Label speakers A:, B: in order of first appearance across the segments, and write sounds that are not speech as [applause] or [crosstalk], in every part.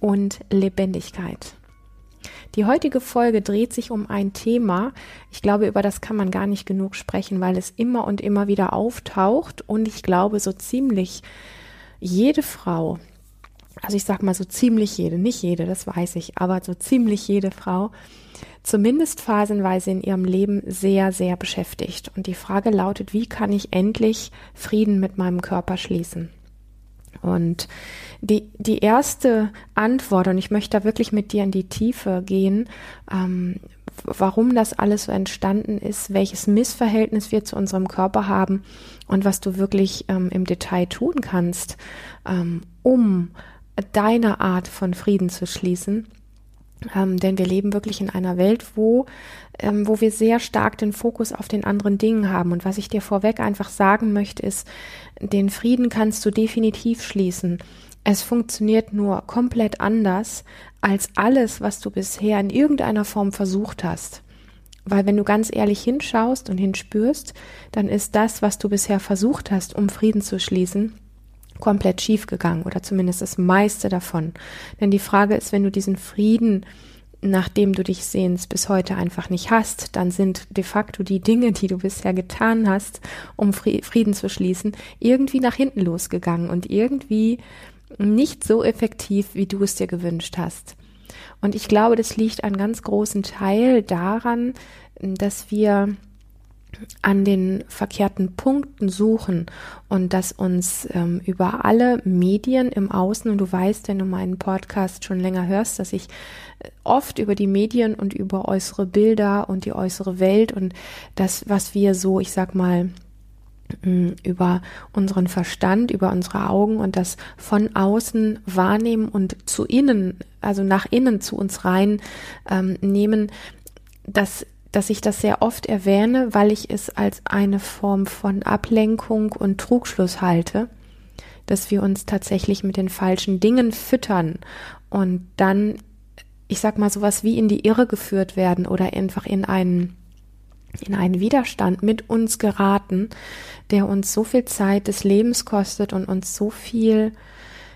A: und Lebendigkeit. Die heutige Folge dreht sich um ein Thema, ich glaube, über das kann man gar nicht genug sprechen, weil es immer und immer wieder auftaucht und ich glaube, so ziemlich jede Frau, also ich sag mal so ziemlich jede, nicht jede, das weiß ich, aber so ziemlich jede Frau, zumindest phasenweise in ihrem Leben sehr, sehr beschäftigt. Und die Frage lautet, wie kann ich endlich Frieden mit meinem Körper schließen? Und die, die erste Antwort, und ich möchte da wirklich mit dir in die Tiefe gehen, ähm, warum das alles so entstanden ist, welches Missverhältnis wir zu unserem Körper haben und was du wirklich ähm, im Detail tun kannst, ähm, um deine Art von Frieden zu schließen. Ähm, denn wir leben wirklich in einer Welt, wo, ähm, wo wir sehr stark den Fokus auf den anderen Dingen haben. Und was ich dir vorweg einfach sagen möchte, ist, den Frieden kannst du definitiv schließen. Es funktioniert nur komplett anders als alles, was du bisher in irgendeiner Form versucht hast. Weil wenn du ganz ehrlich hinschaust und hinspürst, dann ist das, was du bisher versucht hast, um Frieden zu schließen, komplett schief gegangen oder zumindest das meiste davon. Denn die Frage ist, wenn du diesen Frieden nachdem du dich sehnst, bis heute einfach nicht hast, dann sind de facto die Dinge, die du bisher getan hast, um Frieden zu schließen, irgendwie nach hinten losgegangen und irgendwie nicht so effektiv, wie du es dir gewünscht hast. Und ich glaube, das liegt einen ganz großen Teil daran, dass wir an den verkehrten Punkten suchen und dass uns ähm, über alle Medien im Außen, und du weißt, wenn du meinen Podcast schon länger hörst, dass ich äh, oft über die Medien und über äußere Bilder und die äußere Welt und das, was wir so, ich sag mal, mm, über unseren Verstand, über unsere Augen und das von außen wahrnehmen und zu innen, also nach innen zu uns rein ähm, nehmen, dass dass ich das sehr oft erwähne, weil ich es als eine Form von Ablenkung und Trugschluss halte, dass wir uns tatsächlich mit den falschen Dingen füttern und dann, ich sag mal, sowas wie in die Irre geführt werden oder einfach in einen in einen Widerstand mit uns geraten, der uns so viel Zeit des Lebens kostet und uns so viel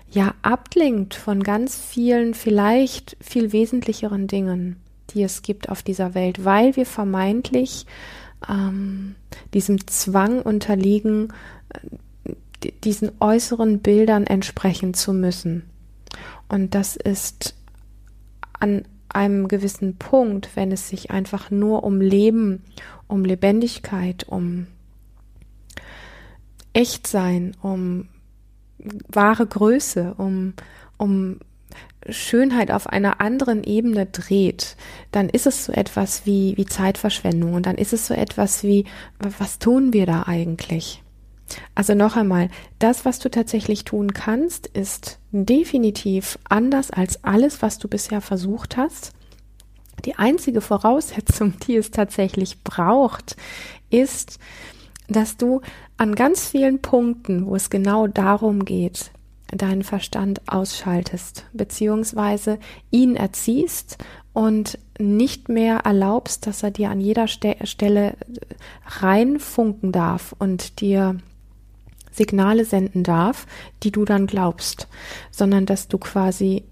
A: ja ablenkt von ganz vielen vielleicht viel wesentlicheren Dingen die es gibt auf dieser Welt, weil wir vermeintlich ähm, diesem Zwang unterliegen, äh, diesen äußeren Bildern entsprechen zu müssen. Und das ist an einem gewissen Punkt, wenn es sich einfach nur um Leben, um Lebendigkeit, um Echtsein, um wahre Größe, um, um Schönheit auf einer anderen Ebene dreht, dann ist es so etwas wie, wie Zeitverschwendung und dann ist es so etwas wie, was tun wir da eigentlich? Also noch einmal, das, was du tatsächlich tun kannst, ist definitiv anders als alles, was du bisher versucht hast. Die einzige Voraussetzung, [laughs] die es tatsächlich braucht, ist, dass du an ganz vielen Punkten, wo es genau darum geht, deinen Verstand ausschaltest, beziehungsweise ihn erziehst und nicht mehr erlaubst, dass er dir an jeder Ste Stelle reinfunken darf und dir Signale senden darf, die du dann glaubst, sondern dass du quasi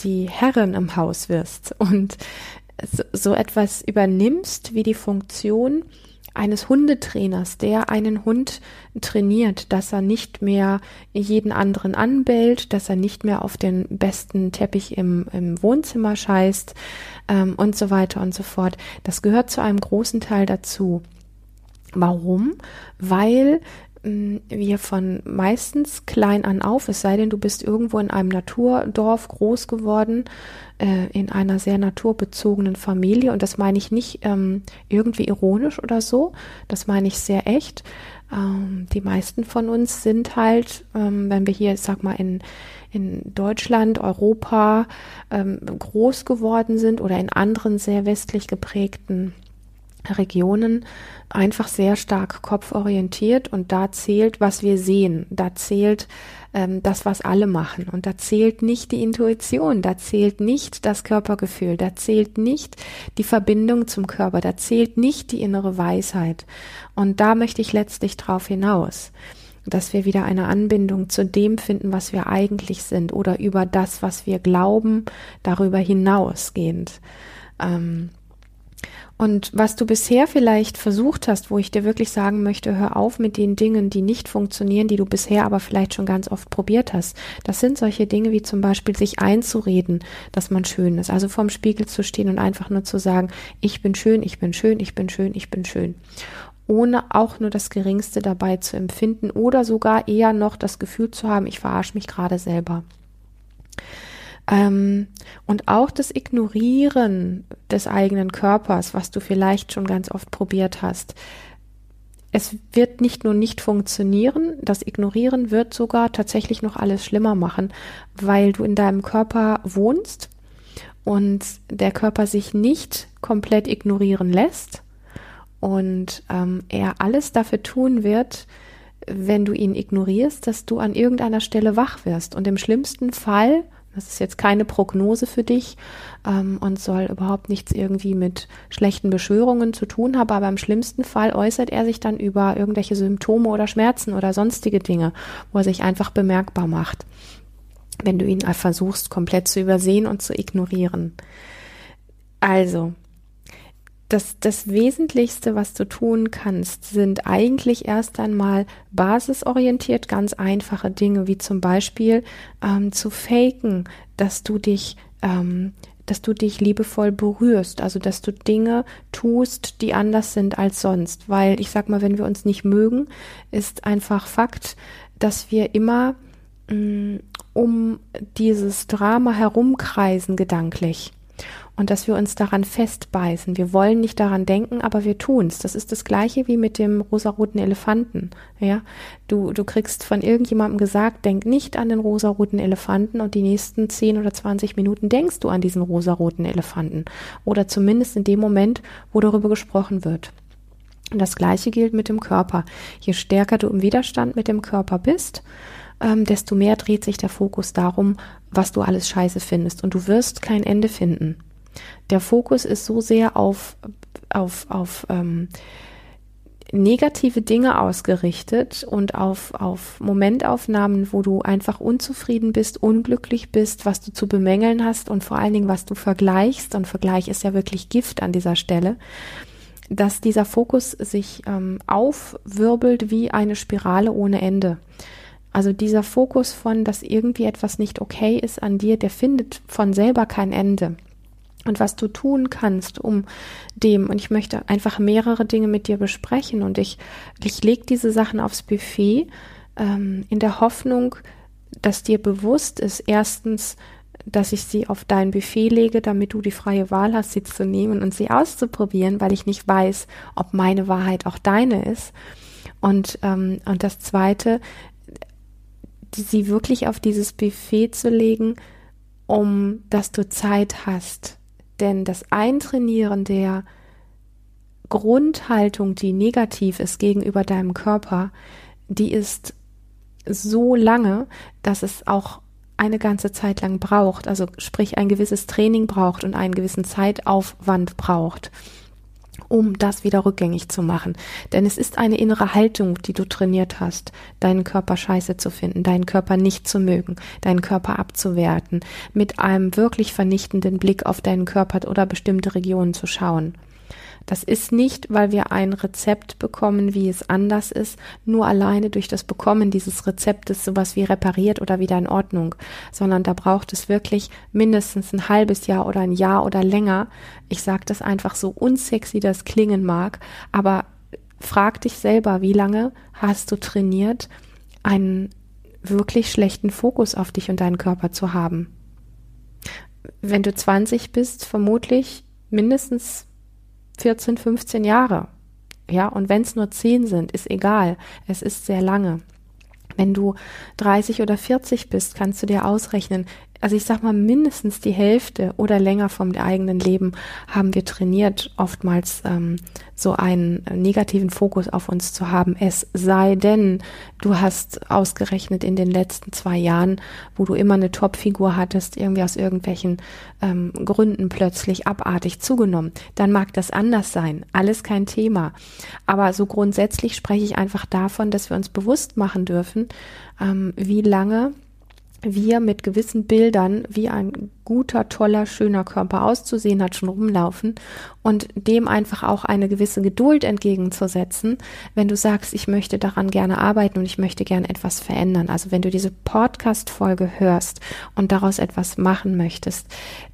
A: die Herrin im Haus wirst und so etwas übernimmst wie die Funktion, eines Hundetrainers, der einen Hund trainiert, dass er nicht mehr jeden anderen anbellt, dass er nicht mehr auf den besten Teppich im, im Wohnzimmer scheißt ähm, und so weiter und so fort. Das gehört zu einem großen Teil dazu. Warum? Weil wir von meistens klein an auf, es sei denn, du bist irgendwo in einem Naturdorf groß geworden, äh, in einer sehr naturbezogenen Familie. Und das meine ich nicht ähm, irgendwie ironisch oder so, das meine ich sehr echt. Ähm, die meisten von uns sind halt, ähm, wenn wir hier, sag mal, in, in Deutschland, Europa ähm, groß geworden sind oder in anderen sehr westlich geprägten Regionen einfach sehr stark kopforientiert und da zählt, was wir sehen. Da zählt ähm, das, was alle machen. Und da zählt nicht die Intuition, da zählt nicht das Körpergefühl, da zählt nicht die Verbindung zum Körper, da zählt nicht die innere Weisheit. Und da möchte ich letztlich drauf hinaus dass wir wieder eine Anbindung zu dem finden, was wir eigentlich sind oder über das, was wir glauben, darüber hinausgehend. Ähm, und was du bisher vielleicht versucht hast, wo ich dir wirklich sagen möchte, hör auf mit den Dingen, die nicht funktionieren, die du bisher aber vielleicht schon ganz oft probiert hast. Das sind solche Dinge wie zum Beispiel sich einzureden, dass man schön ist. Also vorm Spiegel zu stehen und einfach nur zu sagen, ich bin schön, ich bin schön, ich bin schön, ich bin schön. Ohne auch nur das Geringste dabei zu empfinden oder sogar eher noch das Gefühl zu haben, ich verarsche mich gerade selber. Ähm, und auch das Ignorieren des eigenen Körpers, was du vielleicht schon ganz oft probiert hast. Es wird nicht nur nicht funktionieren, das Ignorieren wird sogar tatsächlich noch alles schlimmer machen, weil du in deinem Körper wohnst und der Körper sich nicht komplett ignorieren lässt und ähm, er alles dafür tun wird, wenn du ihn ignorierst, dass du an irgendeiner Stelle wach wirst. Und im schlimmsten Fall das ist jetzt keine Prognose für dich ähm, und soll überhaupt nichts irgendwie mit schlechten Beschwörungen zu tun haben, aber im schlimmsten Fall äußert er sich dann über irgendwelche Symptome oder Schmerzen oder sonstige Dinge, wo er sich einfach bemerkbar macht, wenn du ihn versuchst komplett zu übersehen und zu ignorieren. Also, das, das Wesentlichste, was du tun kannst, sind eigentlich erst einmal basisorientiert ganz einfache Dinge, wie zum Beispiel ähm, zu faken, dass du dich ähm, dass du dich liebevoll berührst, also dass du Dinge tust, die anders sind als sonst. Weil ich sag mal, wenn wir uns nicht mögen, ist einfach Fakt, dass wir immer mh, mm, um dieses Drama herumkreisen gedanklich und dass wir uns daran festbeißen. Wir wollen nicht daran denken, aber wir tun's. Das ist das gleiche wie mit dem rosaroten Elefanten. Ja, du, du kriegst von irgendjemandem gesagt, denk nicht an den rosaroten Elefanten und die nächsten 10 oder 20 Minuten denkst du an diesen rosaroten Elefanten. Oder zumindest in dem Moment, wo darüber gesprochen wird. Und das gleiche gilt mit dem Körper. Je stärker du im Widerstand mit dem Körper bist, ähm, desto mehr dreht sich der Fokus darum, was du alles scheiße findest. Und du wirst kein Ende finden der Fokus ist so sehr auf, auf, auf ähm, negative Dinge ausgerichtet und auf, auf Momentaufnahmen, wo du einfach unzufrieden bist, unglücklich bist, was du zu bemängeln hast und vor allen Dingen, was du vergleichst. Und Vergleich ist ja wirklich Gift an dieser Stelle dass dieser Fokus sich ähm, aufwirbelt wie eine Spirale ohne Ende. Also dieser Fokus von, dass irgendwie etwas nicht okay ist an dir, der findet von selber kein Ende und was du tun kannst, um dem, und ich möchte einfach mehrere Dinge mit dir besprechen und ich, ich lege diese Sachen aufs Buffet ähm, in der Hoffnung, dass dir bewusst ist, erstens, dass ich sie auf dein Buffet lege, damit du die freie Wahl hast, sie zu nehmen und sie auszuprobieren, weil ich nicht weiß, ob meine Wahrheit auch deine ist. Und, ähm, und das Zweite, die, sie wirklich auf dieses Buffet zu legen, um dass du Zeit hast, denn das Eintrainieren der Grundhaltung, die negativ ist gegenüber deinem Körper, die ist so lange, dass es auch eine ganze Zeit lang braucht, also sprich ein gewisses Training braucht und einen gewissen Zeitaufwand braucht um das wieder rückgängig zu machen. Denn es ist eine innere Haltung, die du trainiert hast, deinen Körper scheiße zu finden, deinen Körper nicht zu mögen, deinen Körper abzuwerten, mit einem wirklich vernichtenden Blick auf deinen Körper oder bestimmte Regionen zu schauen. Das ist nicht, weil wir ein Rezept bekommen, wie es anders ist, nur alleine durch das Bekommen dieses Rezeptes sowas wie repariert oder wieder in Ordnung, sondern da braucht es wirklich mindestens ein halbes Jahr oder ein Jahr oder länger. Ich sage das einfach so unsexy das klingen mag, aber frag dich selber, wie lange hast du trainiert, einen wirklich schlechten Fokus auf dich und deinen Körper zu haben? Wenn du 20 bist, vermutlich mindestens 14, 15 Jahre. Ja, und wenn es nur 10 sind, ist egal. Es ist sehr lange. Wenn du 30 oder 40 bist, kannst du dir ausrechnen, also ich sag mal, mindestens die Hälfte oder länger vom eigenen Leben haben wir trainiert, oftmals ähm, so einen negativen Fokus auf uns zu haben. Es sei denn, du hast ausgerechnet in den letzten zwei Jahren, wo du immer eine Topfigur hattest, irgendwie aus irgendwelchen ähm, Gründen plötzlich abartig zugenommen. Dann mag das anders sein. Alles kein Thema. Aber so grundsätzlich spreche ich einfach davon, dass wir uns bewusst machen dürfen, ähm, wie lange wir mit gewissen Bildern, wie ein guter, toller, schöner Körper auszusehen hat, schon rumlaufen und dem einfach auch eine gewisse Geduld entgegenzusetzen, wenn du sagst, ich möchte daran gerne arbeiten und ich möchte gerne etwas verändern. Also wenn du diese Podcast-Folge hörst und daraus etwas machen möchtest,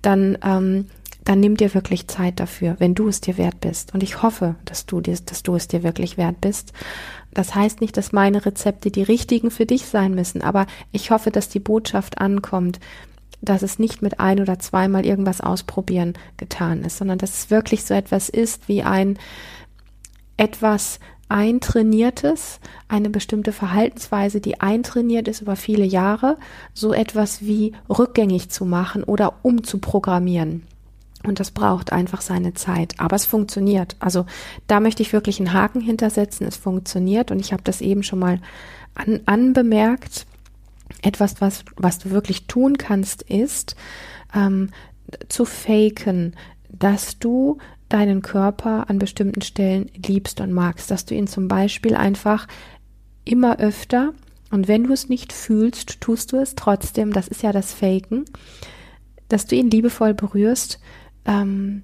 A: dann ähm, dann nimm dir wirklich Zeit dafür, wenn du es dir wert bist. Und ich hoffe, dass du, dir, dass du es dir wirklich wert bist. Das heißt nicht, dass meine Rezepte die richtigen für dich sein müssen, aber ich hoffe, dass die Botschaft ankommt, dass es nicht mit ein oder zweimal irgendwas ausprobieren getan ist, sondern dass es wirklich so etwas ist wie ein etwas eintrainiertes, eine bestimmte Verhaltensweise, die eintrainiert ist über viele Jahre, so etwas wie rückgängig zu machen oder umzuprogrammieren. Und das braucht einfach seine Zeit. Aber es funktioniert. Also da möchte ich wirklich einen Haken hintersetzen. Es funktioniert. Und ich habe das eben schon mal an, anbemerkt. Etwas, was, was du wirklich tun kannst, ist ähm, zu faken, dass du deinen Körper an bestimmten Stellen liebst und magst. Dass du ihn zum Beispiel einfach immer öfter und wenn du es nicht fühlst, tust du es trotzdem. Das ist ja das Faken, dass du ihn liebevoll berührst ähm,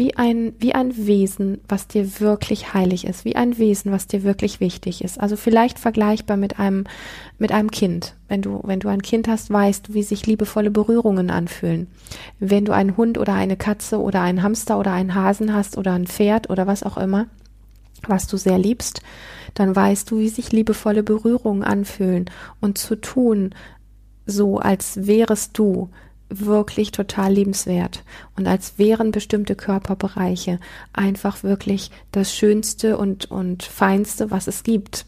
A: wie ein, wie ein Wesen, was dir wirklich heilig ist, wie ein Wesen, was dir wirklich wichtig ist. Also vielleicht vergleichbar mit einem, mit einem Kind. Wenn du, wenn du ein Kind hast, weißt du, wie sich liebevolle Berührungen anfühlen. Wenn du einen Hund oder eine Katze oder einen Hamster oder einen Hasen hast oder ein Pferd oder was auch immer, was du sehr liebst, dann weißt du, wie sich liebevolle Berührungen anfühlen und zu tun, so als wärest du, wirklich total liebenswert und als wären bestimmte Körperbereiche einfach wirklich das Schönste und, und Feinste, was es gibt.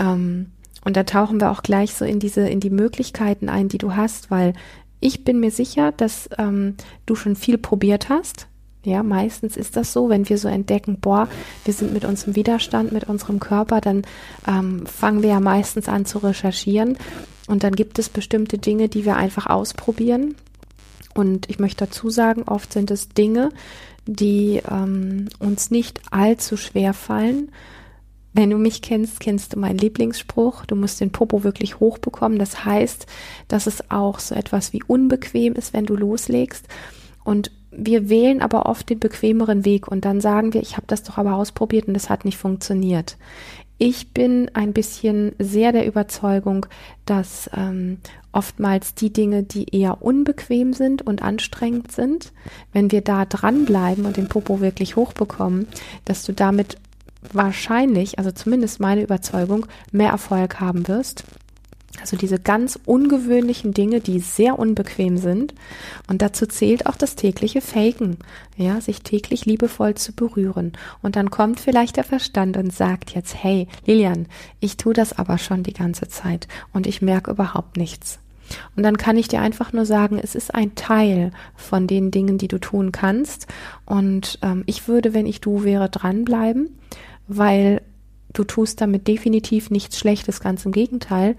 A: Ähm, und da tauchen wir auch gleich so in diese, in die Möglichkeiten ein, die du hast, weil ich bin mir sicher, dass ähm, du schon viel probiert hast. Ja, meistens ist das so, wenn wir so entdecken, boah, wir sind mit unserem Widerstand, mit unserem Körper, dann ähm, fangen wir ja meistens an zu recherchieren und dann gibt es bestimmte Dinge, die wir einfach ausprobieren. Und ich möchte dazu sagen, oft sind es Dinge, die ähm, uns nicht allzu schwer fallen. Wenn du mich kennst, kennst du meinen Lieblingsspruch. Du musst den Popo wirklich hochbekommen. Das heißt, dass es auch so etwas wie unbequem ist, wenn du loslegst. Und wir wählen aber oft den bequemeren Weg und dann sagen wir, ich habe das doch aber ausprobiert und es hat nicht funktioniert. Ich bin ein bisschen sehr der Überzeugung, dass ähm, oftmals die Dinge, die eher unbequem sind und anstrengend sind, wenn wir da dranbleiben und den Popo wirklich hochbekommen, dass du damit wahrscheinlich, also zumindest meine Überzeugung, mehr Erfolg haben wirst also diese ganz ungewöhnlichen Dinge, die sehr unbequem sind. Und dazu zählt auch das tägliche Faken, ja, sich täglich liebevoll zu berühren. Und dann kommt vielleicht der Verstand und sagt jetzt, hey, Lilian, ich tue das aber schon die ganze Zeit und ich merke überhaupt nichts. Und dann kann ich dir einfach nur sagen, es ist ein Teil von den Dingen, die du tun kannst. Und ähm, ich würde, wenn ich du wäre, dranbleiben, weil du tust damit definitiv nichts Schlechtes, ganz im Gegenteil.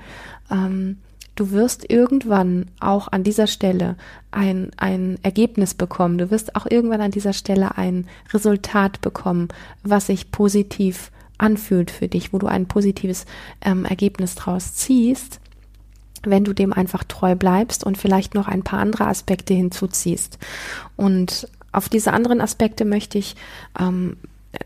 A: Ähm, du wirst irgendwann auch an dieser Stelle ein, ein Ergebnis bekommen. Du wirst auch irgendwann an dieser Stelle ein Resultat bekommen, was sich positiv anfühlt für dich, wo du ein positives ähm, Ergebnis draus ziehst, wenn du dem einfach treu bleibst und vielleicht noch ein paar andere Aspekte hinzuziehst. Und auf diese anderen Aspekte möchte ich ähm,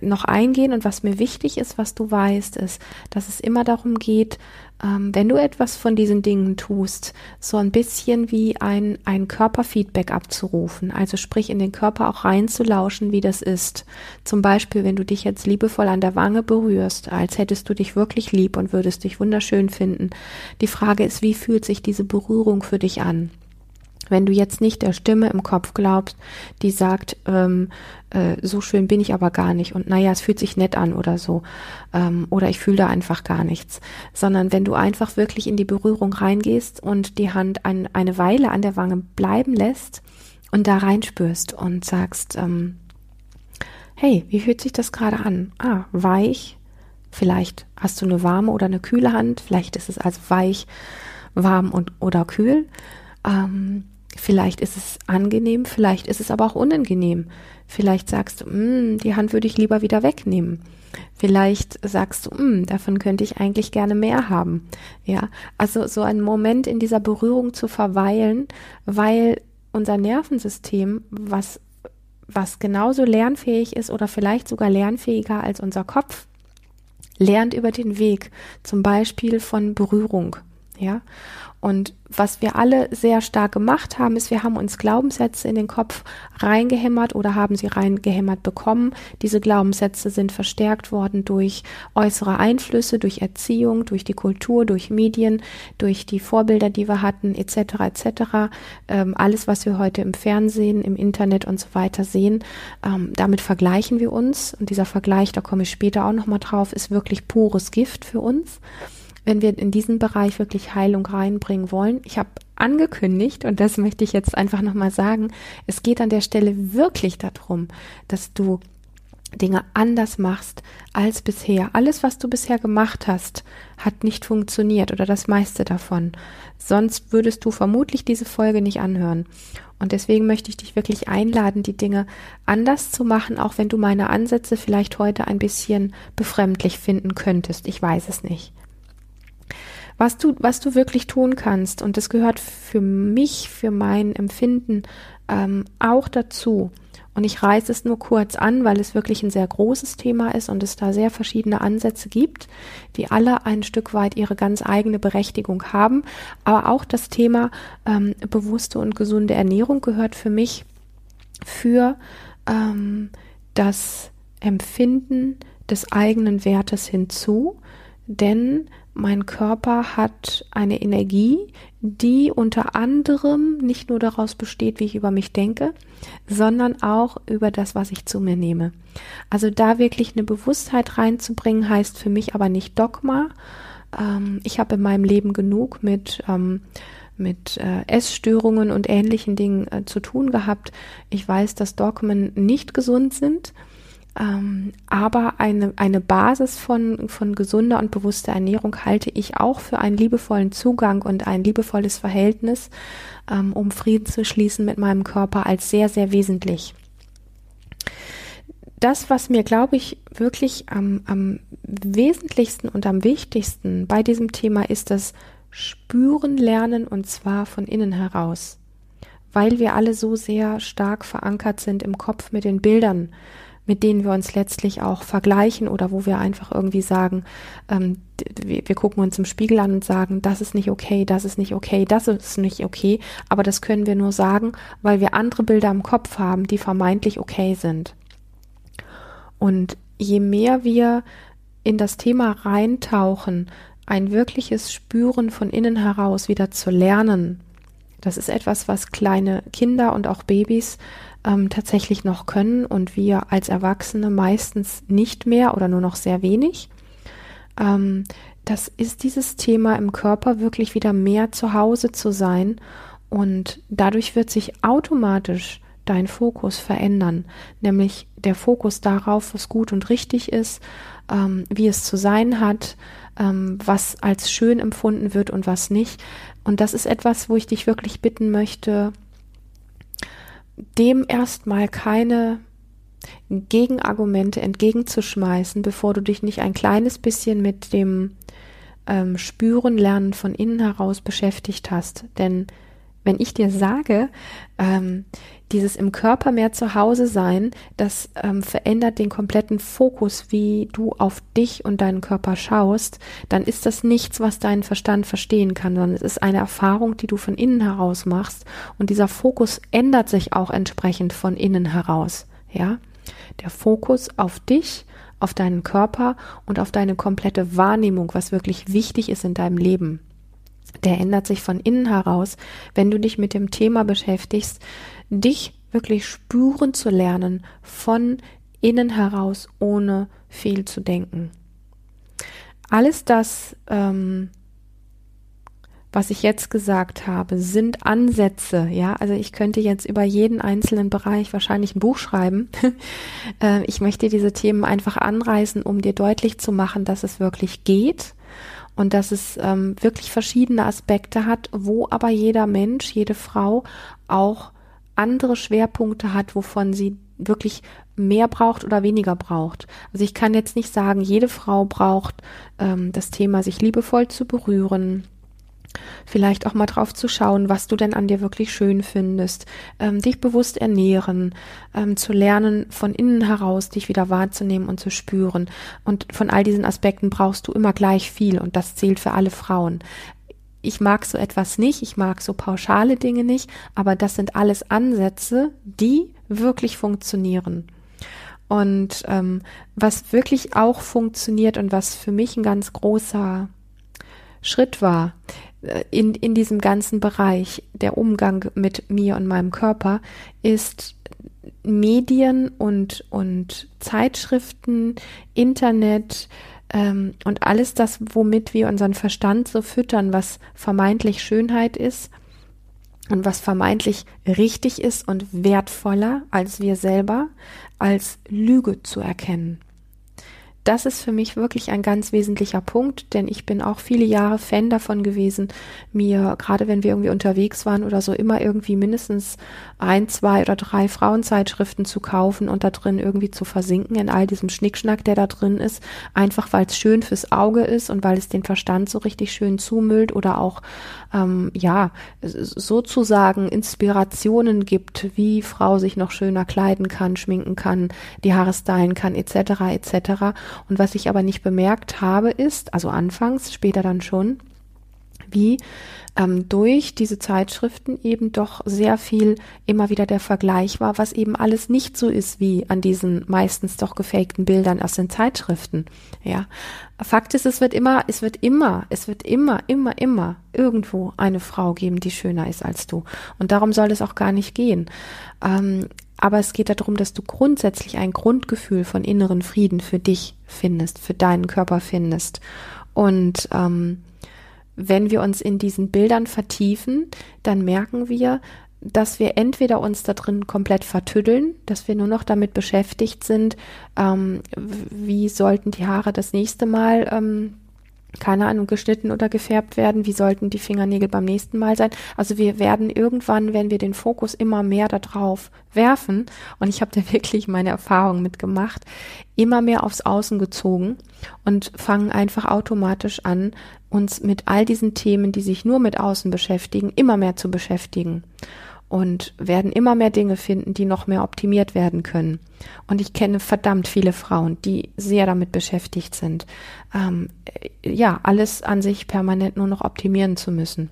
A: noch eingehen und was mir wichtig ist, was du weißt, ist, dass es immer darum geht, ähm, wenn du etwas von diesen Dingen tust, so ein bisschen wie ein, ein Körperfeedback abzurufen, also sprich in den Körper auch reinzulauschen, wie das ist. Zum Beispiel, wenn du dich jetzt liebevoll an der Wange berührst, als hättest du dich wirklich lieb und würdest dich wunderschön finden. Die Frage ist, wie fühlt sich diese Berührung für dich an? Wenn du jetzt nicht der Stimme im Kopf glaubst, die sagt, ähm, äh, so schön bin ich aber gar nicht und naja, es fühlt sich nett an oder so, ähm, oder ich fühle da einfach gar nichts, sondern wenn du einfach wirklich in die Berührung reingehst und die Hand ein, eine Weile an der Wange bleiben lässt und da reinspürst und sagst, ähm, hey, wie fühlt sich das gerade an? Ah, weich, vielleicht hast du eine warme oder eine kühle Hand, vielleicht ist es also weich, warm und oder kühl. Ähm, Vielleicht ist es angenehm, vielleicht ist es aber auch unangenehm. Vielleicht sagst du, mm, die Hand würde ich lieber wieder wegnehmen. Vielleicht sagst du, mm, davon könnte ich eigentlich gerne mehr haben. Ja, also so einen Moment in dieser Berührung zu verweilen, weil unser Nervensystem, was, was genauso lernfähig ist oder vielleicht sogar lernfähiger als unser Kopf, lernt über den Weg, zum Beispiel von Berührung. Ja, und was wir alle sehr stark gemacht haben, ist, wir haben uns Glaubenssätze in den Kopf reingehämmert oder haben sie reingehämmert bekommen. Diese Glaubenssätze sind verstärkt worden durch äußere Einflüsse, durch Erziehung, durch die Kultur, durch Medien, durch die Vorbilder, die wir hatten, etc. etc. Ähm, alles, was wir heute im Fernsehen, im Internet und so weiter sehen, ähm, damit vergleichen wir uns. Und dieser Vergleich, da komme ich später auch nochmal drauf, ist wirklich pures Gift für uns wenn wir in diesen Bereich wirklich Heilung reinbringen wollen. Ich habe angekündigt, und das möchte ich jetzt einfach nochmal sagen, es geht an der Stelle wirklich darum, dass du Dinge anders machst als bisher. Alles, was du bisher gemacht hast, hat nicht funktioniert oder das meiste davon. Sonst würdest du vermutlich diese Folge nicht anhören. Und deswegen möchte ich dich wirklich einladen, die Dinge anders zu machen, auch wenn du meine Ansätze vielleicht heute ein bisschen befremdlich finden könntest. Ich weiß es nicht was du, was du wirklich tun kannst. Und das gehört für mich, für mein Empfinden ähm, auch dazu. Und ich reiße es nur kurz an, weil es wirklich ein sehr großes Thema ist und es da sehr verschiedene Ansätze gibt, die alle ein Stück weit ihre ganz eigene Berechtigung haben. Aber auch das Thema ähm, bewusste und gesunde Ernährung gehört für mich für ähm, das Empfinden des eigenen Wertes hinzu. Denn mein Körper hat eine Energie, die unter anderem nicht nur daraus besteht, wie ich über mich denke, sondern auch über das, was ich zu mir nehme. Also da wirklich eine Bewusstheit reinzubringen, heißt für mich aber nicht Dogma. Ähm, ich habe in meinem Leben genug mit ähm, mit äh, Essstörungen und ähnlichen Dingen äh, zu tun gehabt. Ich weiß, dass Dogmen nicht gesund sind ähm, aber eine, eine Basis von, von gesunder und bewusster Ernährung halte ich auch für einen liebevollen Zugang und ein liebevolles Verhältnis, ähm, um Frieden zu schließen mit meinem Körper, als sehr, sehr wesentlich. Das, was mir, glaube ich, wirklich am, am wesentlichsten und am wichtigsten bei diesem Thema ist das Spüren lernen und zwar von innen heraus. Weil wir alle so sehr stark verankert sind im Kopf mit den Bildern, mit denen wir uns letztlich auch vergleichen oder wo wir einfach irgendwie sagen, ähm, wir, wir gucken uns im Spiegel an und sagen, das ist nicht okay, das ist nicht okay, das ist nicht okay, aber das können wir nur sagen, weil wir andere Bilder im Kopf haben, die vermeintlich okay sind. Und je mehr wir in das Thema reintauchen, ein wirkliches Spüren von innen heraus wieder zu lernen, das ist etwas, was kleine Kinder und auch Babys ähm, tatsächlich noch können und wir als Erwachsene meistens nicht mehr oder nur noch sehr wenig. Ähm, das ist dieses Thema im Körper wirklich wieder mehr zu Hause zu sein und dadurch wird sich automatisch dein Fokus verändern, nämlich der Fokus darauf, was gut und richtig ist, ähm, wie es zu sein hat, ähm, was als schön empfunden wird und was nicht. Und das ist etwas, wo ich dich wirklich bitten möchte, dem erstmal keine Gegenargumente entgegenzuschmeißen, bevor du dich nicht ein kleines bisschen mit dem ähm, Spüren lernen von innen heraus beschäftigt hast. Denn wenn ich dir sage, ähm, dieses im Körper mehr zu Hause sein, das ähm, verändert den kompletten Fokus, wie du auf dich und deinen Körper schaust, dann ist das nichts, was dein Verstand verstehen kann, sondern es ist eine Erfahrung, die du von innen heraus machst und dieser Fokus ändert sich auch entsprechend von innen heraus, ja? Der Fokus auf dich, auf deinen Körper und auf deine komplette Wahrnehmung, was wirklich wichtig ist in deinem Leben der ändert sich von innen heraus, wenn du dich mit dem Thema beschäftigst, dich wirklich spüren zu lernen von innen heraus, ohne viel zu denken. Alles das, ähm, was ich jetzt gesagt habe, sind Ansätze, ja. Also ich könnte jetzt über jeden einzelnen Bereich wahrscheinlich ein Buch schreiben. [laughs] äh, ich möchte diese Themen einfach anreißen, um dir deutlich zu machen, dass es wirklich geht und dass es ähm, wirklich verschiedene Aspekte hat, wo aber jeder Mensch, jede Frau auch andere Schwerpunkte hat, wovon sie wirklich mehr braucht oder weniger braucht. Also ich kann jetzt nicht sagen, jede Frau braucht ähm, das Thema, sich liebevoll zu berühren, vielleicht auch mal drauf zu schauen, was du denn an dir wirklich schön findest, ähm, dich bewusst ernähren, ähm, zu lernen, von innen heraus dich wieder wahrzunehmen und zu spüren. Und von all diesen Aspekten brauchst du immer gleich viel und das zählt für alle Frauen. Ich mag so etwas nicht, ich mag so pauschale Dinge nicht, aber das sind alles Ansätze, die wirklich funktionieren. Und ähm, was wirklich auch funktioniert und was für mich ein ganz großer Schritt war, in, in diesem ganzen Bereich, der Umgang mit mir und meinem Körper, ist Medien und, und Zeitschriften, Internet ähm, und alles das, womit wir unseren Verstand so füttern, was vermeintlich Schönheit ist und was vermeintlich richtig ist und wertvoller als wir selber, als Lüge zu erkennen das ist für mich wirklich ein ganz wesentlicher Punkt, denn ich bin auch viele Jahre Fan davon gewesen, mir, gerade wenn wir irgendwie unterwegs waren oder so, immer irgendwie mindestens ein, zwei oder drei Frauenzeitschriften zu kaufen und da drin irgendwie zu versinken in all diesem Schnickschnack, der da drin ist, einfach weil es schön fürs Auge ist und weil es den Verstand so richtig schön zumüllt oder auch, ähm, ja, sozusagen Inspirationen gibt, wie Frau sich noch schöner kleiden kann, schminken kann, die Haare stylen kann, etc., etc. Und was ich aber nicht bemerkt habe, ist, also anfangs, später dann schon, wie ähm, durch diese Zeitschriften eben doch sehr viel immer wieder der Vergleich war, was eben alles nicht so ist wie an diesen meistens doch gefakten Bildern aus den Zeitschriften. Ja, Fakt ist, es wird immer, es wird immer, es wird immer, immer, immer irgendwo eine Frau geben, die schöner ist als du. Und darum soll es auch gar nicht gehen. Ähm, aber es geht darum, dass du grundsätzlich ein Grundgefühl von inneren Frieden für dich findest, für deinen Körper findest. Und ähm, wenn wir uns in diesen Bildern vertiefen, dann merken wir, dass wir entweder uns da drin komplett vertüddeln, dass wir nur noch damit beschäftigt sind, ähm, wie sollten die Haare das nächste Mal ähm, keine Ahnung, geschnitten oder gefärbt werden, wie sollten die Fingernägel beim nächsten Mal sein. Also wir werden irgendwann, wenn wir den Fokus immer mehr darauf werfen, und ich habe da [laughs] wirklich meine Erfahrung mitgemacht, immer mehr aufs Außen gezogen und fangen einfach automatisch an, uns mit all diesen Themen, die sich nur mit Außen beschäftigen, immer mehr zu beschäftigen und werden immer mehr Dinge finden, die noch mehr optimiert werden können. Und ich kenne verdammt viele Frauen, die sehr damit beschäftigt sind, ähm, ja, alles an sich permanent nur noch optimieren zu müssen.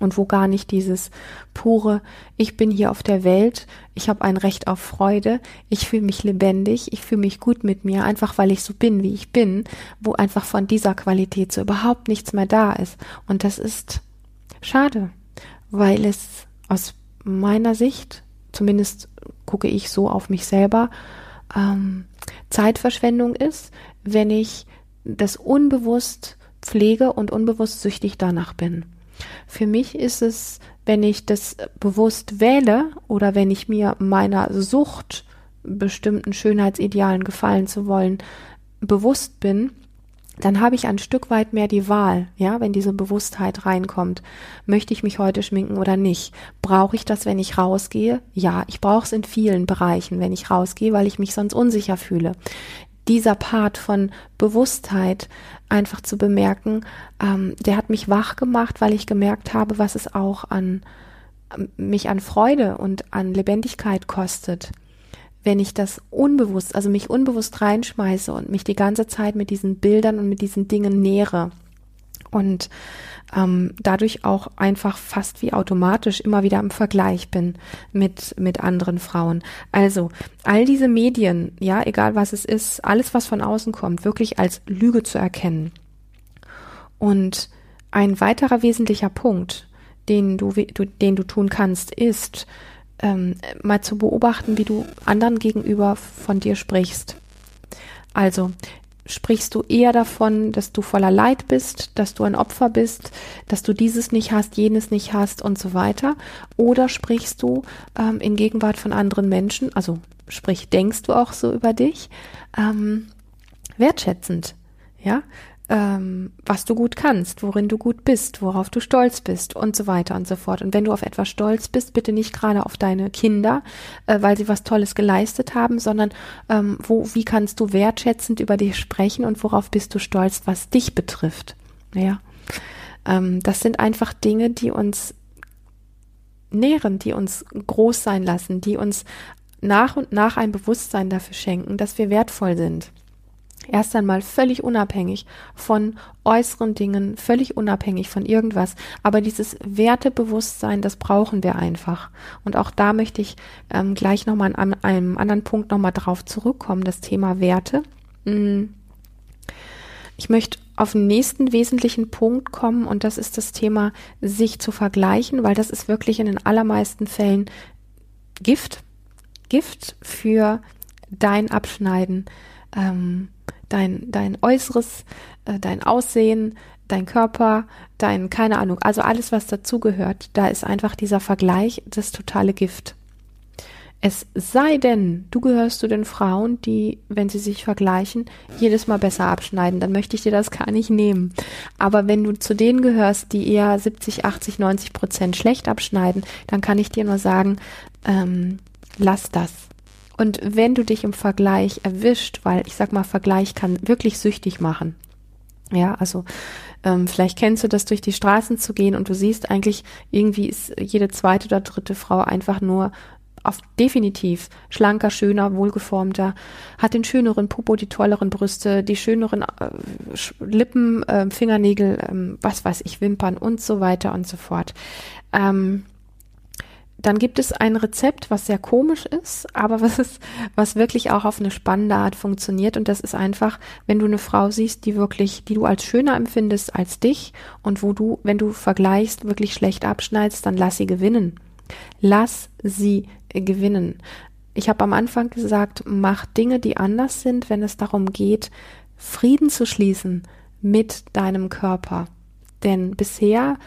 A: Und wo gar nicht dieses pure, ich bin hier auf der Welt, ich habe ein Recht auf Freude, ich fühle mich lebendig, ich fühle mich gut mit mir, einfach weil ich so bin, wie ich bin, wo einfach von dieser Qualität so überhaupt nichts mehr da ist. Und das ist schade, weil es aus meiner Sicht, zumindest gucke ich so auf mich selber, ähm, Zeitverschwendung ist, wenn ich das unbewusst pflege und unbewusst süchtig danach bin. Für mich ist es, wenn ich das bewusst wähle oder wenn ich mir meiner Sucht, bestimmten Schönheitsidealen gefallen zu wollen, bewusst bin, dann habe ich ein Stück weit mehr die Wahl, ja, wenn diese Bewusstheit reinkommt. Möchte ich mich heute schminken oder nicht? Brauche ich das, wenn ich rausgehe? Ja, ich brauche es in vielen Bereichen, wenn ich rausgehe, weil ich mich sonst unsicher fühle. Dieser Part von Bewusstheit einfach zu bemerken, ähm, der hat mich wach gemacht, weil ich gemerkt habe, was es auch an mich an Freude und an Lebendigkeit kostet, wenn ich das unbewusst, also mich unbewusst reinschmeiße und mich die ganze Zeit mit diesen Bildern und mit diesen Dingen nähere. Und ähm, dadurch auch einfach fast wie automatisch immer wieder im Vergleich bin mit mit anderen Frauen. Also all diese Medien, ja, egal was es ist, alles was von außen kommt, wirklich als Lüge zu erkennen. Und ein weiterer wesentlicher Punkt, den du, den du tun kannst, ist, ähm, mal zu beobachten, wie du anderen gegenüber von dir sprichst. Also sprichst du eher davon, dass du voller Leid bist, dass du ein Opfer bist, dass du dieses nicht hast, jenes nicht hast und so weiter? Oder sprichst du ähm, in Gegenwart von anderen Menschen, also sprich, denkst du auch so über dich, ähm, wertschätzend? Ja, ähm, was du gut kannst, worin du gut bist, worauf du stolz bist und so weiter und so fort. Und wenn du auf etwas stolz bist, bitte nicht gerade auf deine Kinder, äh, weil sie was Tolles geleistet haben, sondern ähm, wo, wie kannst du wertschätzend über dich sprechen und worauf bist du stolz, was dich betrifft. Ja, ähm, das sind einfach Dinge, die uns nähren, die uns groß sein lassen, die uns nach und nach ein Bewusstsein dafür schenken, dass wir wertvoll sind. Erst einmal völlig unabhängig von äußeren Dingen, völlig unabhängig von irgendwas. Aber dieses Wertebewusstsein, das brauchen wir einfach. Und auch da möchte ich ähm, gleich nochmal an einem anderen Punkt nochmal drauf zurückkommen, das Thema Werte. Mm. Ich möchte auf den nächsten wesentlichen Punkt kommen und das ist das Thema, sich zu vergleichen, weil das ist wirklich in den allermeisten Fällen Gift. Gift für dein Abschneiden. Ähm, dein, dein Äußeres, äh, dein Aussehen, dein Körper, dein, keine Ahnung, also alles, was dazugehört, da ist einfach dieser Vergleich das totale Gift. Es sei denn, du gehörst zu den Frauen, die, wenn sie sich vergleichen, jedes Mal besser abschneiden, dann möchte ich dir das gar nicht nehmen. Aber wenn du zu denen gehörst, die eher 70, 80, 90 Prozent schlecht abschneiden, dann kann ich dir nur sagen, ähm, lass das. Und wenn du dich im Vergleich erwischt, weil ich sag mal, Vergleich kann wirklich süchtig machen. Ja, also ähm, vielleicht kennst du das, durch die Straßen zu gehen und du siehst eigentlich, irgendwie ist jede zweite oder dritte Frau einfach nur auf definitiv schlanker, schöner, wohlgeformter, hat den schöneren Popo, die tolleren Brüste, die schöneren äh, Lippen, äh, Fingernägel, äh, was weiß ich, Wimpern und so weiter und so fort. Ähm, dann gibt es ein Rezept, was sehr komisch ist, aber [laughs] was ist, was wirklich auch auf eine spannende Art funktioniert. Und das ist einfach, wenn du eine Frau siehst, die wirklich, die du als schöner empfindest als dich und wo du, wenn du vergleichst, wirklich schlecht abschneidest, dann lass sie gewinnen. Lass sie gewinnen. Ich habe am Anfang gesagt, mach Dinge, die anders sind, wenn es darum geht, Frieden zu schließen mit deinem Körper. Denn bisher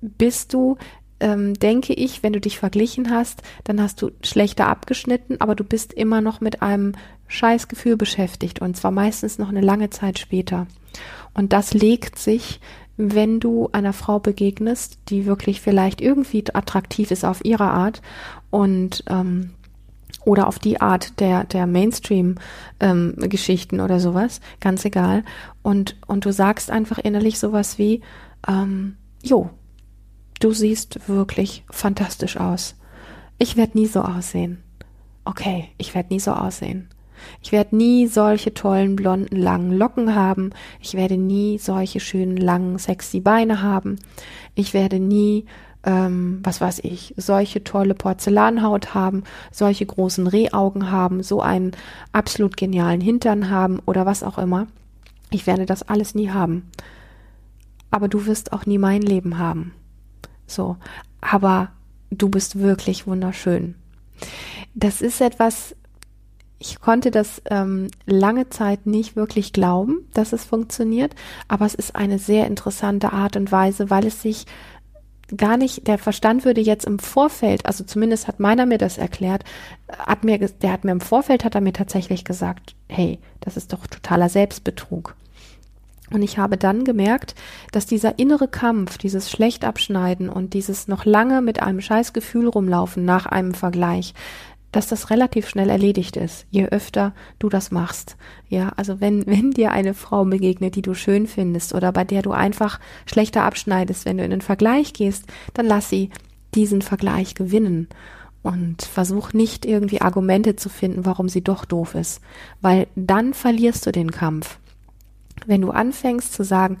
A: bist du ähm, denke ich, wenn du dich verglichen hast, dann hast du schlechter abgeschnitten, aber du bist immer noch mit einem Scheißgefühl beschäftigt und zwar meistens noch eine lange Zeit später. Und das legt sich, wenn du einer Frau begegnest, die wirklich vielleicht irgendwie attraktiv ist auf ihre Art und ähm, oder auf die Art der der Mainstream ähm, oder sowas, ganz egal. Und und du sagst einfach innerlich sowas wie ähm, Jo, Du siehst wirklich fantastisch aus. Ich werde nie so aussehen. Okay, ich werde nie so aussehen. Ich werde nie solche tollen blonden langen Locken haben. Ich werde nie solche schönen langen sexy Beine haben. Ich werde nie ähm, was weiß ich, solche tolle Porzellanhaut haben, solche großen Rehaugen haben, so einen absolut genialen Hintern haben oder was auch immer. Ich werde das alles nie haben. Aber du wirst auch nie mein Leben haben. So, aber du bist wirklich wunderschön. Das ist etwas, ich konnte das ähm, lange Zeit nicht wirklich glauben, dass es funktioniert, aber es ist eine sehr interessante Art und Weise, weil es sich gar nicht, der Verstand würde jetzt im Vorfeld, also zumindest hat meiner mir das erklärt, hat mir, der hat mir im Vorfeld, hat er mir tatsächlich gesagt, hey, das ist doch totaler Selbstbetrug. Und ich habe dann gemerkt, dass dieser innere Kampf, dieses Schlechtabschneiden und dieses noch lange mit einem Scheißgefühl rumlaufen nach einem Vergleich, dass das relativ schnell erledigt ist, je öfter du das machst. Ja, also wenn, [laughs] wenn dir eine Frau begegnet, die du schön findest oder bei der du einfach schlechter abschneidest, wenn du in den Vergleich gehst, dann lass sie. diesen Vergleich gewinnen und versuch nicht irgendwie Argumente zu finden, warum sie doch doof ist, weil dann verlierst du den Kampf. Wenn du anfängst zu sagen,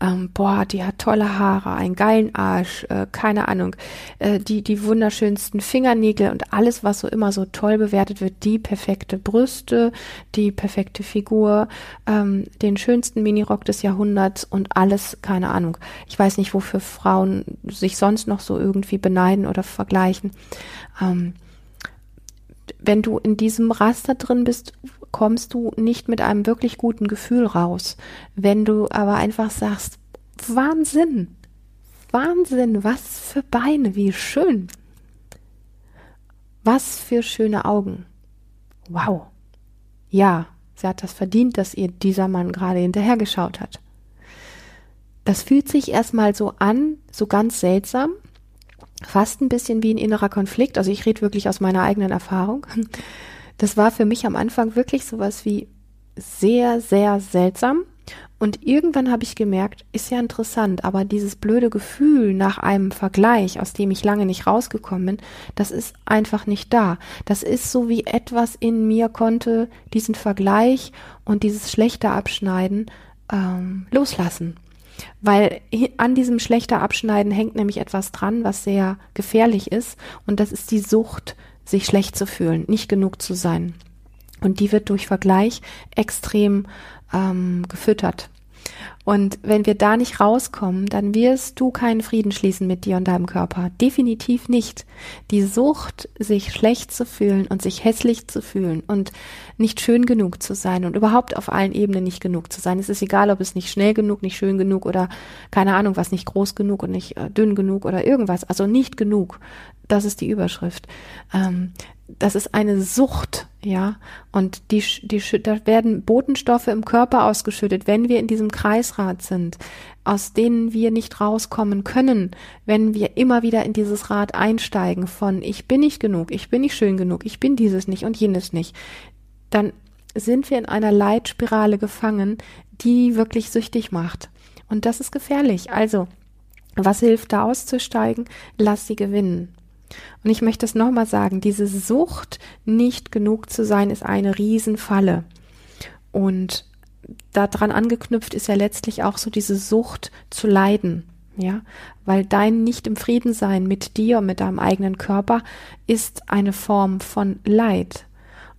A: ähm, boah, die hat tolle Haare, einen geilen Arsch, äh, keine Ahnung, äh, die, die wunderschönsten Fingernägel und alles, was so immer so toll bewertet wird, die perfekte Brüste, die perfekte Figur, ähm, den schönsten Minirock des Jahrhunderts und alles, keine Ahnung. Ich weiß nicht, wofür Frauen sich sonst noch so irgendwie beneiden oder vergleichen. Ähm, wenn du in diesem Raster drin bist, kommst du nicht mit einem wirklich guten Gefühl raus. Wenn du aber einfach sagst, Wahnsinn, Wahnsinn, was für Beine, wie schön. Was für schöne Augen. Wow. Ja, sie hat das verdient, dass ihr dieser Mann gerade hinterhergeschaut hat. Das fühlt sich erstmal so an, so ganz seltsam, fast ein bisschen wie ein innerer Konflikt. Also ich rede wirklich aus meiner eigenen Erfahrung das war für mich am Anfang wirklich sowas wie sehr, sehr seltsam. Und irgendwann habe ich gemerkt, ist ja interessant, aber dieses blöde Gefühl nach einem Vergleich, aus dem ich lange nicht rausgekommen bin, das ist einfach nicht da. Das ist so wie etwas in mir konnte diesen Vergleich und dieses schlechte Abschneiden ähm, loslassen. Weil an diesem schlechter Abschneiden hängt nämlich etwas dran, was sehr gefährlich ist, und das ist die Sucht sich schlecht zu fühlen, nicht genug zu sein. Und die wird durch Vergleich extrem ähm, gefüttert. Und wenn wir da nicht rauskommen, dann wirst du keinen Frieden schließen mit dir und deinem Körper. Definitiv nicht. Die Sucht, sich schlecht zu fühlen und sich hässlich zu fühlen und nicht schön genug zu sein und überhaupt auf allen Ebenen nicht genug zu sein. Es ist egal, ob es nicht schnell genug, nicht schön genug oder keine Ahnung was, nicht groß genug und nicht äh, dünn genug oder irgendwas. Also nicht genug. Das ist die Überschrift. Ähm, das ist eine Sucht, ja. Und die, die, da werden Botenstoffe im Körper ausgeschüttet, wenn wir in diesem Kreisrad sind, aus denen wir nicht rauskommen können, wenn wir immer wieder in dieses Rad einsteigen von ich bin nicht genug, ich bin nicht schön genug, ich bin dieses nicht und jenes nicht. Dann sind wir in einer Leitspirale gefangen, die wirklich süchtig macht. Und das ist gefährlich. Also, was hilft da auszusteigen? Lass sie gewinnen. Und ich möchte es nochmal sagen, diese Sucht, nicht genug zu sein, ist eine Riesenfalle. Und daran angeknüpft ist ja letztlich auch so diese Sucht zu leiden. Ja, weil dein nicht im Frieden sein mit dir und mit deinem eigenen Körper ist eine Form von Leid.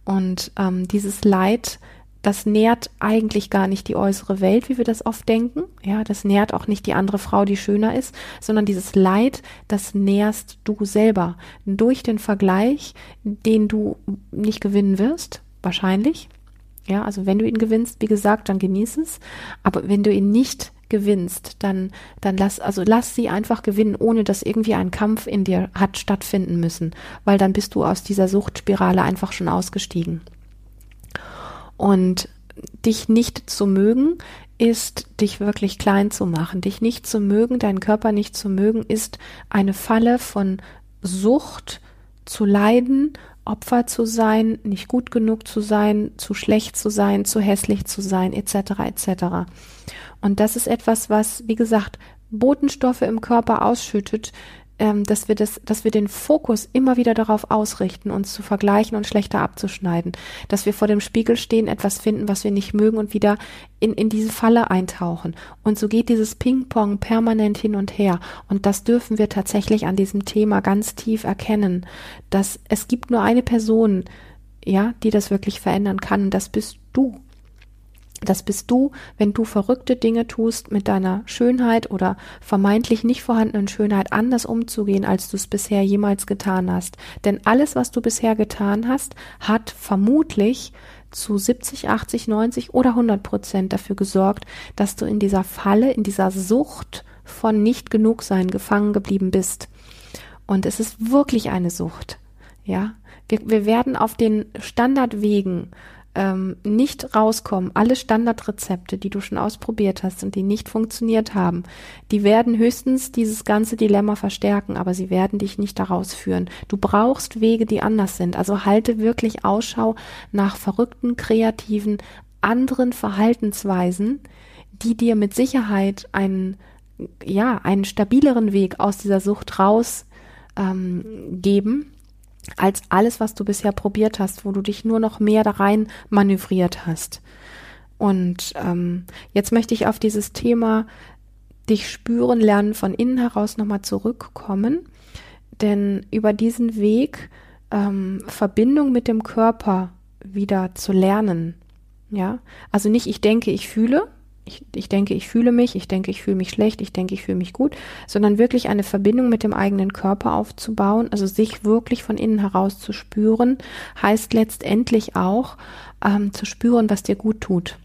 A: Und ähm, dieses Leid das nährt eigentlich gar nicht die äußere Welt, wie wir das oft denken. Ja, das nährt auch nicht die andere Frau, die schöner ist, sondern dieses Leid, das nährst du selber durch den Vergleich, den du nicht gewinnen wirst, wahrscheinlich. Ja, also wenn du ihn gewinnst, wie gesagt, dann genieß es. Aber wenn du ihn nicht gewinnst, dann, dann lass, also lass sie einfach gewinnen, ohne dass irgendwie ein Kampf in dir hat stattfinden müssen, weil dann bist du aus dieser Suchtspirale einfach schon ausgestiegen. Und dich nicht zu mögen, ist dich wirklich klein zu machen. Dich nicht zu mögen, deinen Körper nicht zu mögen, ist eine Falle von Sucht zu leiden, Opfer zu sein, nicht gut genug zu sein, zu schlecht zu sein, zu hässlich zu sein, etc. etc. Und das ist etwas, was, wie gesagt, Botenstoffe im Körper ausschüttet, ähm, dass wir das, dass wir den Fokus immer wieder darauf ausrichten, uns zu vergleichen und schlechter abzuschneiden, dass wir vor dem Spiegel stehen, etwas finden, was wir nicht mögen und wieder in, in diese Falle eintauchen. Und so geht dieses Ping-Pong permanent hin und her. Und das dürfen wir tatsächlich an diesem Thema ganz tief erkennen, dass es gibt nur eine Person, ja, die das wirklich verändern kann. Das bist du. Das bist du, wenn du verrückte Dinge tust, mit deiner Schönheit oder vermeintlich nicht vorhandenen Schönheit anders umzugehen, als du es bisher jemals getan hast. Denn alles, was du bisher getan hast, hat vermutlich zu 70, 80, 90 oder 100 Prozent dafür gesorgt, dass du in dieser Falle, in dieser Sucht von nicht genug sein gefangen geblieben bist. Und es ist wirklich eine Sucht. Ja, wir, wir werden auf den Standardwegen ähm, nicht rauskommen, alle Standardrezepte, die du schon ausprobiert hast und die nicht funktioniert haben, die werden höchstens dieses ganze Dilemma verstärken, aber sie werden dich nicht daraus führen. Du brauchst Wege, die anders sind. Also halte wirklich Ausschau nach verrückten, kreativen, anderen Verhaltensweisen, die dir mit Sicherheit einen, ja, einen stabileren Weg aus dieser Sucht raus ähm, geben als alles, was du bisher probiert hast, wo du dich nur noch mehr da rein manövriert hast. Und ähm, jetzt möchte ich auf dieses Thema dich spüren lernen von innen heraus nochmal zurückkommen, denn über diesen Weg ähm, Verbindung mit dem Körper wieder zu lernen. Ja, also nicht ich denke, ich fühle, ich, ich denke, ich fühle mich, ich denke, ich fühle mich schlecht, ich denke, ich fühle mich gut, sondern wirklich eine Verbindung mit dem eigenen Körper aufzubauen, also sich wirklich von innen heraus zu spüren, heißt letztendlich auch ähm, zu spüren, was dir gut tut.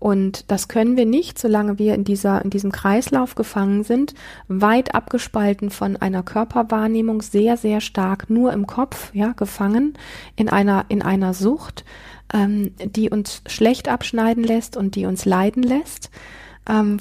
A: Und das können wir nicht, solange wir in dieser, in diesem Kreislauf gefangen sind, weit abgespalten von einer Körperwahrnehmung, sehr, sehr stark nur im Kopf, ja, gefangen in einer, in einer Sucht, ähm, die uns schlecht abschneiden lässt und die uns leiden lässt. Ähm,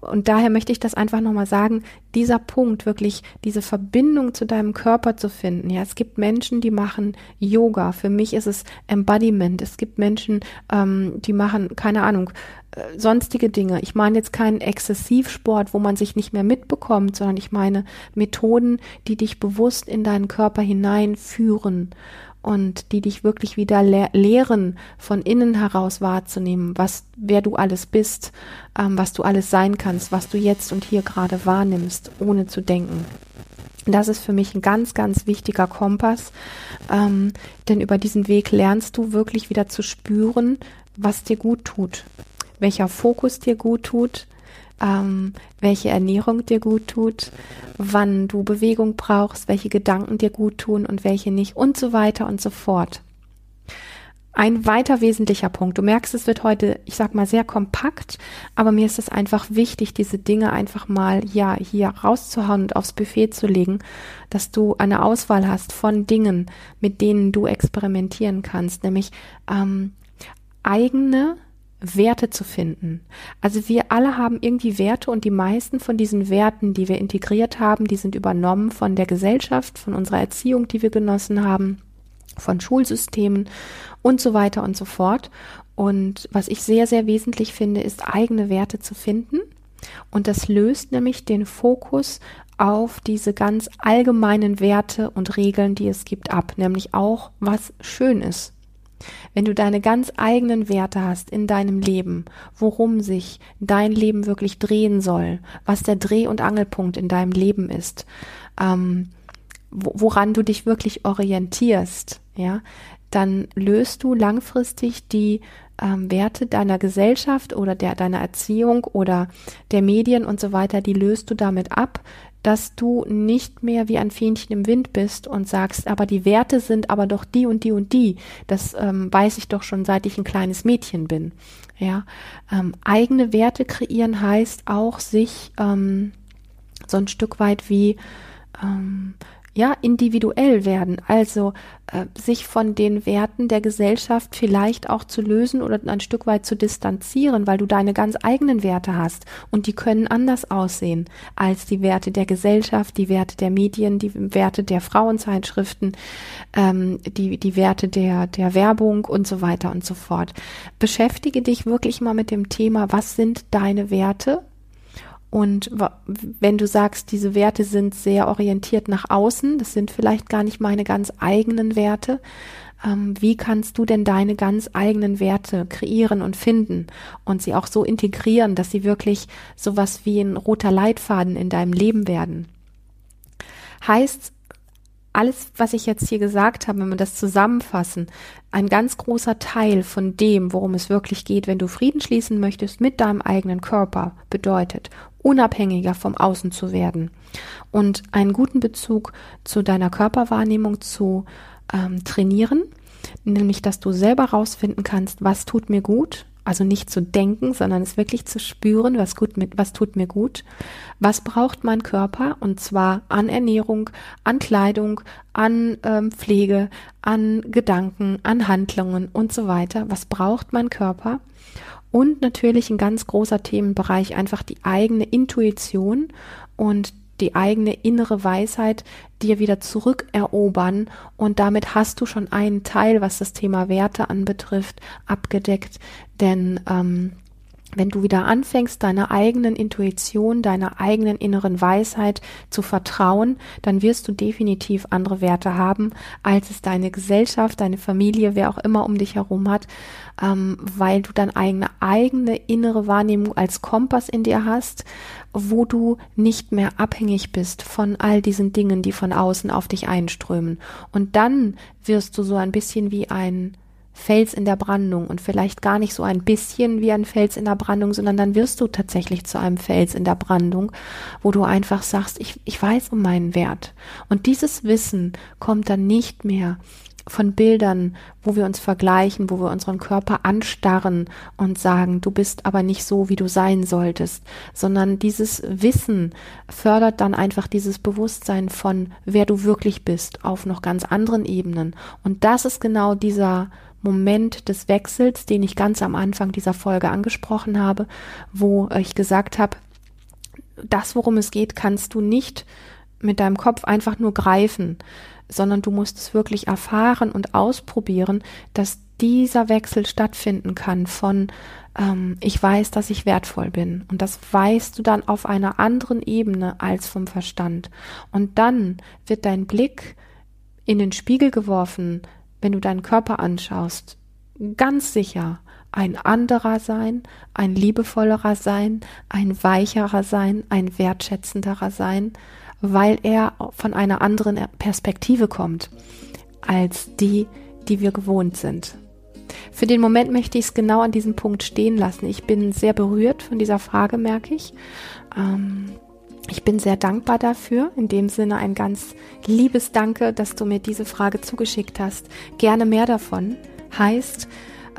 A: und daher möchte ich das einfach nochmal sagen, dieser Punkt, wirklich diese Verbindung zu deinem Körper zu finden. Ja, es gibt Menschen, die machen Yoga. Für mich ist es Embodiment. Es gibt Menschen, ähm, die machen, keine Ahnung, äh, sonstige Dinge. Ich meine jetzt keinen Exzessivsport, wo man sich nicht mehr mitbekommt, sondern ich meine Methoden, die dich bewusst in deinen Körper hineinführen und die dich wirklich wieder lehr lehren, von innen heraus wahrzunehmen, was, wer du alles bist, ähm, was du alles sein kannst, was du jetzt und hier gerade wahrnimmst, ohne zu denken. Das ist für mich ein ganz, ganz wichtiger Kompass, ähm, denn über diesen Weg lernst du wirklich wieder zu spüren, was dir gut tut, welcher Fokus dir gut tut, ähm, welche Ernährung dir gut tut, wann du Bewegung brauchst, welche Gedanken dir gut tun und welche nicht und so weiter und so fort. Ein weiter wesentlicher Punkt. Du merkst, es wird heute, ich sag mal, sehr kompakt, aber mir ist es einfach wichtig, diese Dinge einfach mal, ja, hier rauszuhauen und aufs Buffet zu legen, dass du eine Auswahl hast von Dingen, mit denen du experimentieren kannst, nämlich ähm, eigene Werte zu finden. Also wir alle haben irgendwie Werte und die meisten von diesen Werten, die wir integriert haben, die sind übernommen von der Gesellschaft, von unserer Erziehung, die wir genossen haben, von Schulsystemen und so weiter und so fort. Und was ich sehr, sehr wesentlich finde, ist eigene Werte zu finden. Und das löst nämlich den Fokus auf diese ganz allgemeinen Werte und Regeln, die es gibt, ab, nämlich auch, was schön ist, wenn du deine ganz eigenen Werte hast in deinem Leben, worum sich dein Leben wirklich drehen soll, was der Dreh- und Angelpunkt in deinem Leben ist, ähm, woran du dich wirklich orientierst, ja, dann löst du langfristig die ähm, Werte deiner Gesellschaft oder der deiner Erziehung oder der Medien und so weiter, die löst du damit ab, dass du nicht mehr wie ein Fähnchen im Wind bist und sagst, aber die Werte sind aber doch die und die und die. Das ähm, weiß ich doch schon, seit ich ein kleines Mädchen bin. Ja, ähm, eigene Werte kreieren heißt auch sich ähm, so ein Stück weit wie ähm, ja, individuell werden, also äh, sich von den Werten der Gesellschaft vielleicht auch zu lösen oder ein Stück weit zu distanzieren, weil du deine ganz eigenen Werte hast und die können anders aussehen als die Werte der Gesellschaft, die Werte der Medien, die Werte der Frauenzeitschriften, ähm, die, die Werte der, der Werbung und so weiter und so fort. Beschäftige dich wirklich mal mit dem Thema, was sind deine Werte und wenn du sagst, diese Werte sind sehr orientiert nach außen, das sind vielleicht gar nicht meine ganz eigenen Werte, ähm, wie kannst du denn deine ganz eigenen Werte kreieren und finden und sie auch so integrieren, dass sie wirklich sowas wie ein roter Leitfaden in deinem Leben werden? Heißt, alles, was ich jetzt hier gesagt habe, wenn wir das zusammenfassen, ein ganz großer Teil von dem, worum es wirklich geht, wenn du Frieden schließen möchtest mit deinem eigenen Körper, bedeutet, unabhängiger vom Außen zu werden und einen guten Bezug zu deiner Körperwahrnehmung zu ähm, trainieren, nämlich dass du selber rausfinden kannst, was tut mir gut, also nicht zu denken, sondern es wirklich zu spüren, was gut mit, was tut mir gut, was braucht mein Körper und zwar an Ernährung, an Kleidung, an ähm, Pflege, an Gedanken, an Handlungen und so weiter. Was braucht mein Körper? Und natürlich ein ganz großer Themenbereich einfach die eigene Intuition und die eigene innere Weisheit dir wieder zurückerobern. Und damit hast du schon einen Teil, was das Thema Werte anbetrifft, abgedeckt, denn ähm, wenn du wieder anfängst, deiner eigenen Intuition, deiner eigenen inneren Weisheit zu vertrauen, dann wirst du definitiv andere Werte haben, als es deine Gesellschaft, deine Familie, wer auch immer um dich herum hat, ähm, weil du dann eigene eigene innere Wahrnehmung als Kompass in dir hast, wo du nicht mehr abhängig bist von all diesen Dingen, die von außen auf dich einströmen. Und dann wirst du so ein bisschen wie ein Fels in der Brandung und vielleicht gar nicht so ein bisschen wie ein Fels in der Brandung, sondern dann wirst du tatsächlich zu einem Fels in der Brandung, wo du einfach sagst, ich, ich weiß um meinen Wert. Und dieses Wissen kommt dann nicht mehr von Bildern, wo wir uns vergleichen, wo wir unseren Körper anstarren und sagen, du bist aber nicht so, wie du sein solltest, sondern dieses Wissen fördert dann einfach dieses Bewusstsein von, wer du wirklich bist, auf noch ganz anderen Ebenen. Und das ist genau dieser Moment des Wechsels, den ich ganz am Anfang dieser Folge angesprochen habe, wo ich gesagt habe, das, worum es geht, kannst du nicht mit deinem Kopf einfach nur greifen, sondern du musst es wirklich erfahren und ausprobieren, dass dieser Wechsel stattfinden kann von ähm, ich weiß, dass ich wertvoll bin. Und das weißt du dann auf einer anderen Ebene als vom Verstand. Und dann wird dein Blick in den Spiegel geworfen, wenn du deinen Körper anschaust, ganz sicher ein anderer sein, ein liebevollerer sein, ein weicherer sein, ein wertschätzenderer sein, weil er von einer anderen Perspektive kommt als die, die wir gewohnt sind. Für den Moment möchte ich es genau an diesem Punkt stehen lassen. Ich bin sehr berührt von dieser Frage, merke ich. Ähm, ich bin sehr dankbar dafür. In dem Sinne ein ganz liebes Danke, dass du mir diese Frage zugeschickt hast. Gerne mehr davon. Heißt,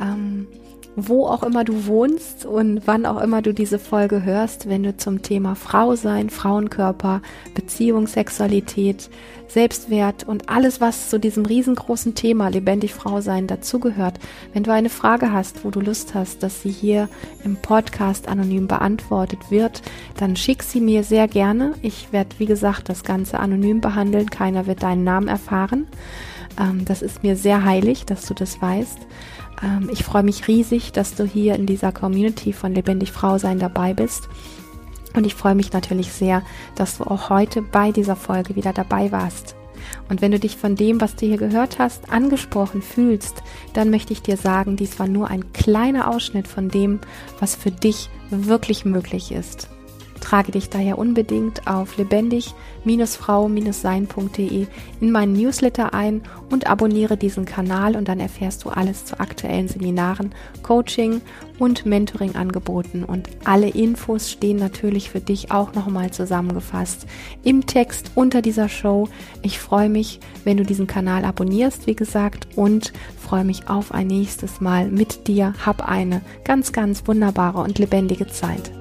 A: ähm, wo auch immer du wohnst und wann auch immer du diese Folge hörst, wenn du zum Thema Frau sein, Frauenkörper, Beziehung, Sexualität, Selbstwert und alles, was zu diesem riesengroßen Thema lebendig Frau sein dazugehört, wenn du eine Frage hast, wo du Lust hast, dass sie hier im Podcast anonym beantwortet wird, dann schick sie mir sehr gerne. Ich werde, wie gesagt, das Ganze anonym behandeln. Keiner wird deinen Namen erfahren. Ähm, das ist mir sehr heilig, dass du das weißt. Ähm, ich freue mich riesig, dass du hier in dieser Community von Lebendig Frau sein dabei bist. Und ich freue mich natürlich sehr, dass du auch heute bei dieser Folge wieder dabei warst. Und wenn du dich von dem, was du hier gehört hast, angesprochen fühlst, dann möchte ich dir sagen, dies war nur ein kleiner Ausschnitt von dem, was für dich wirklich möglich ist. Trage dich daher unbedingt auf lebendig-frau-sein.de in meinen Newsletter ein und abonniere diesen Kanal und dann erfährst du alles zu aktuellen Seminaren, Coaching und Mentoring-Angeboten. Und alle Infos stehen natürlich für dich auch nochmal zusammengefasst im Text unter dieser Show. Ich freue mich, wenn du diesen Kanal abonnierst, wie gesagt, und freue mich auf ein nächstes Mal mit dir. Hab eine ganz, ganz wunderbare und lebendige Zeit.